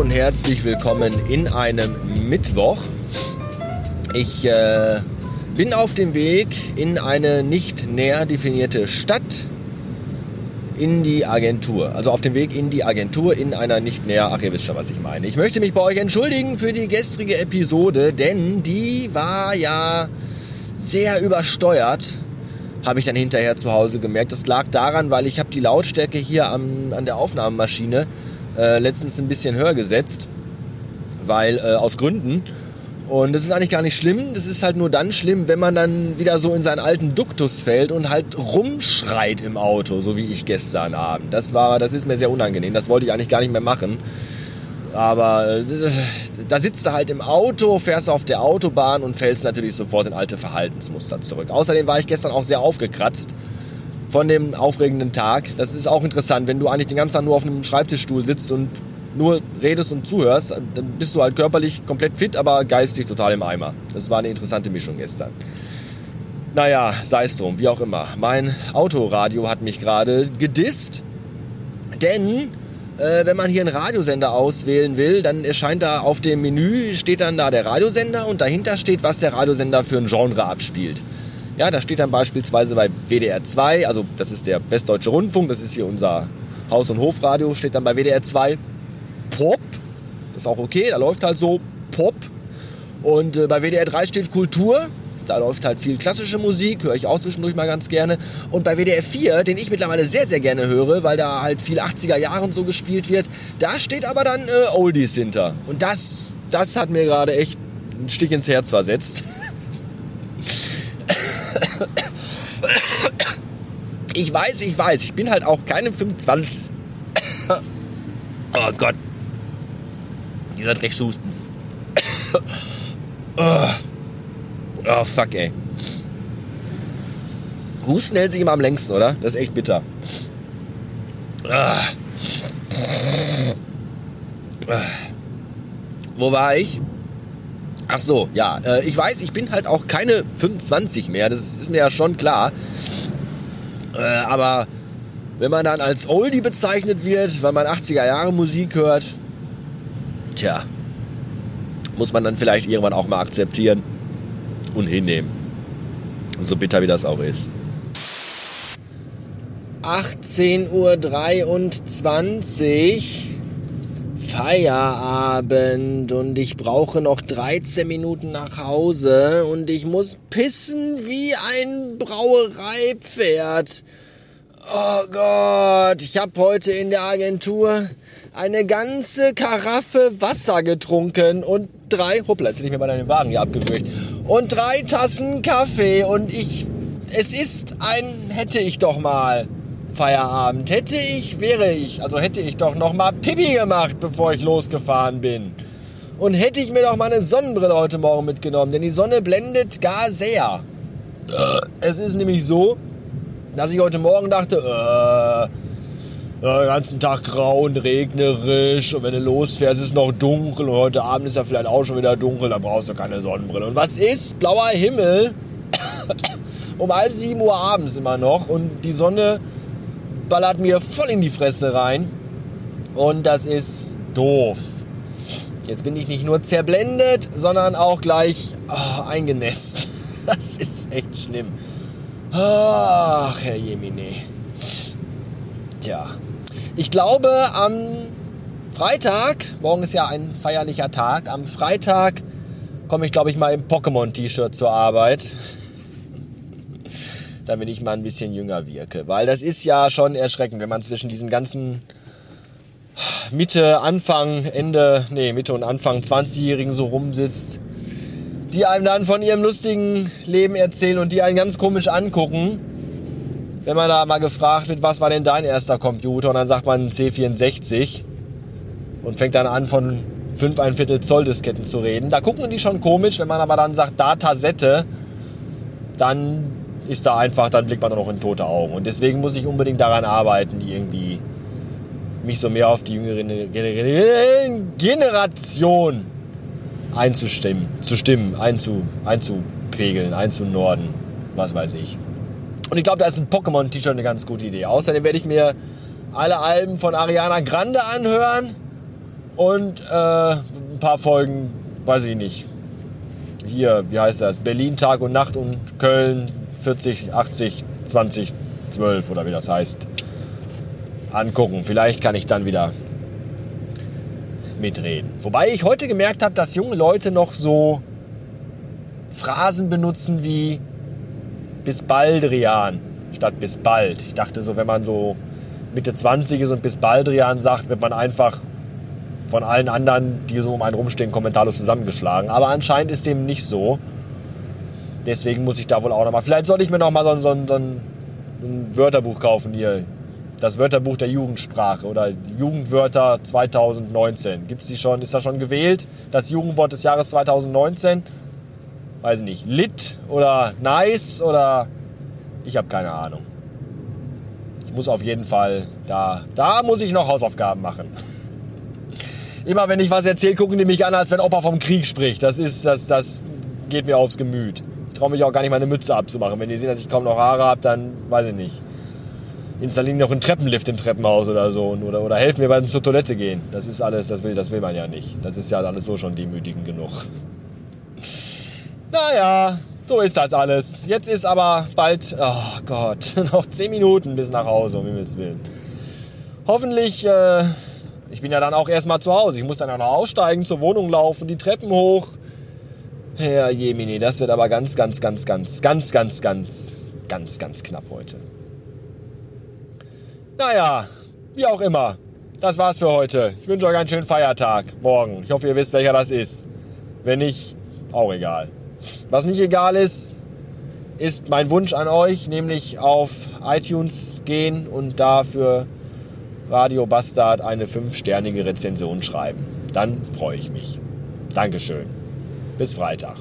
und herzlich willkommen in einem Mittwoch. Ich äh, bin auf dem Weg in eine nicht näher definierte Stadt in die Agentur. Also auf dem Weg in die Agentur in einer nicht näher, ach ihr wisst schon, was ich meine. Ich möchte mich bei euch entschuldigen für die gestrige Episode, denn die war ja sehr übersteuert habe ich dann hinterher zu Hause gemerkt. Das lag daran, weil ich habe die Lautstärke hier am, an der Aufnahmemaschine äh, letztens ein bisschen höher gesetzt, weil äh, aus Gründen. Und das ist eigentlich gar nicht schlimm. Das ist halt nur dann schlimm, wenn man dann wieder so in seinen alten Duktus fällt und halt rumschreit im Auto, so wie ich gestern Abend. Das war, das ist mir sehr unangenehm. Das wollte ich eigentlich gar nicht mehr machen. Aber äh, da sitzt du halt im Auto, fährst auf der Autobahn und fällst natürlich sofort in alte Verhaltensmuster zurück. Außerdem war ich gestern auch sehr aufgekratzt von dem aufregenden Tag. Das ist auch interessant, wenn du eigentlich den ganzen Tag nur auf einem Schreibtischstuhl sitzt und nur redest und zuhörst, dann bist du halt körperlich komplett fit, aber geistig total im Eimer. Das war eine interessante Mischung gestern. Naja, sei es drum, wie auch immer. Mein Autoradio hat mich gerade gedisst, denn äh, wenn man hier einen Radiosender auswählen will, dann erscheint da auf dem Menü, steht dann da der Radiosender und dahinter steht, was der Radiosender für ein Genre abspielt. Ja, da steht dann beispielsweise bei WDR 2, also das ist der Westdeutsche Rundfunk, das ist hier unser Haus- und Hofradio, steht dann bei WDR 2 Pop. Das ist auch okay, da läuft halt so Pop. Und äh, bei WDR 3 steht Kultur. Da läuft halt viel klassische Musik, höre ich auch zwischendurch mal ganz gerne. Und bei WDR 4, den ich mittlerweile sehr, sehr gerne höre, weil da halt viel 80er Jahre und so gespielt wird, da steht aber dann äh, Oldies hinter. Und das, das hat mir gerade echt einen Stich ins Herz versetzt. Ich weiß, ich weiß, ich bin halt auch keine 25. Oh Gott. Dieser Dreckshusten. Oh. Oh, fuck, ey. Husten hält sich immer am längsten, oder? Das ist echt bitter. Ah. Wo war ich? Ach so, ja. Äh, ich weiß, ich bin halt auch keine 25 mehr. Das ist mir ja schon klar. Äh, aber wenn man dann als Oldie bezeichnet wird, weil man 80er Jahre Musik hört, tja, muss man dann vielleicht irgendwann auch mal akzeptieren und hinnehmen. So bitter wie das auch ist. 18.23 Uhr. Feierabend und ich brauche noch 13 Minuten nach Hause und ich muss pissen wie ein Brauereipferd. Oh Gott, ich habe heute in der Agentur eine ganze Karaffe Wasser getrunken und drei, hoppla, jetzt ich mir bei deinem Wagen hier abgewürgt, und drei Tassen Kaffee und ich, es ist ein, hätte ich doch mal Feierabend, hätte ich, wäre ich, also hätte ich doch noch mal Pipi gemacht, bevor ich losgefahren bin. Und hätte ich mir doch mal eine Sonnenbrille heute Morgen mitgenommen, denn die Sonne blendet gar sehr. Es ist nämlich so, dass ich heute Morgen dachte, äh, den ganzen Tag grau und regnerisch und wenn du losfährst, ist es noch dunkel und heute Abend ist ja vielleicht auch schon wieder dunkel, da brauchst du keine Sonnenbrille. Und was ist? Blauer Himmel um halb sieben Uhr abends immer noch und die Sonne ballert mir voll in die Fresse rein und das ist doof. Jetzt bin ich nicht nur zerblendet, sondern auch gleich oh, eingenässt. Das ist echt schlimm. Ach, Herr Jemine. Tja, ich glaube, am Freitag, morgen ist ja ein feierlicher Tag, am Freitag komme ich, glaube ich, mal im Pokémon-T-Shirt zur Arbeit. Damit ich mal ein bisschen jünger wirke. Weil das ist ja schon erschreckend, wenn man zwischen diesen ganzen Mitte, Anfang, Ende, nee, Mitte und Anfang 20-Jährigen so rumsitzt, die einem dann von ihrem lustigen Leben erzählen und die einen ganz komisch angucken wenn man da mal gefragt wird, was war denn dein erster Computer? Und dann sagt man C64 und fängt dann an von 5 ein Viertel Zoll Disketten zu reden. Da gucken die schon komisch, wenn man aber dann sagt Datasette, dann ist da einfach, dann blickt man da noch in tote Augen. Und deswegen muss ich unbedingt daran arbeiten, irgendwie mich so mehr auf die jüngere Generation einzustimmen, zu stimmen, einzu, einzupegeln, einzunorden, was weiß ich. Und ich glaube, da ist ein Pokémon-T-Shirt eine ganz gute Idee. Außerdem werde ich mir alle Alben von Ariana Grande anhören Und äh, ein paar Folgen, weiß ich nicht. Hier, wie heißt das? Berlin Tag und Nacht und Köln 40, 80, 20, 12 oder wie das heißt. Angucken. Vielleicht kann ich dann wieder mitreden. Wobei ich heute gemerkt habe, dass junge Leute noch so Phrasen benutzen wie bis bald, Rian, statt bis bald. Ich dachte so, wenn man so Mitte 20 ist und bis bald, Rian sagt, wird man einfach von allen anderen, die so um einen rumstehen, kommentarlos zusammengeschlagen. Aber anscheinend ist dem nicht so. Deswegen muss ich da wohl auch nochmal. Vielleicht sollte ich mir nochmal so, so, so ein, Wörterbuch kaufen hier. Das Wörterbuch der Jugendsprache oder Jugendwörter 2019. Gibt's die schon? Ist das schon gewählt? Das Jugendwort des Jahres 2019? weiß ich nicht, lit oder nice oder ich habe keine Ahnung. Ich muss auf jeden Fall da, da muss ich noch Hausaufgaben machen. Immer wenn ich was erzähle, gucken die mich an, als wenn Opa vom Krieg spricht. Das ist, das, das geht mir aufs Gemüt. Ich traue mich auch gar nicht meine Mütze abzumachen. Wenn die sehen, dass ich kaum noch Haare habe, dann weiß ich nicht. Installieren noch einen Treppenlift im Treppenhaus oder so oder, oder helfen mir beim zur Toilette gehen. Das ist alles, das will, das will man ja nicht. Das ist ja alles so schon demütigend genug. Naja, so ist das alles. Jetzt ist aber bald, oh Gott, noch 10 Minuten bis nach Hause, um Himmels Willen. Hoffentlich, äh, ich bin ja dann auch erstmal zu Hause. Ich muss dann auch noch aussteigen, zur Wohnung laufen, die Treppen hoch. Herr Jemini, das wird aber ganz, ganz, ganz, ganz, ganz, ganz, ganz, ganz, ganz knapp heute. Naja, wie auch immer. Das war's für heute. Ich wünsche euch einen schönen Feiertag morgen. Ich hoffe, ihr wisst, welcher das ist. Wenn nicht, auch egal. Was nicht egal ist, ist mein Wunsch an euch, nämlich auf iTunes gehen und dafür Radio Bastard eine fünfsternige Rezension schreiben. Dann freue ich mich. Dankeschön. Bis Freitag.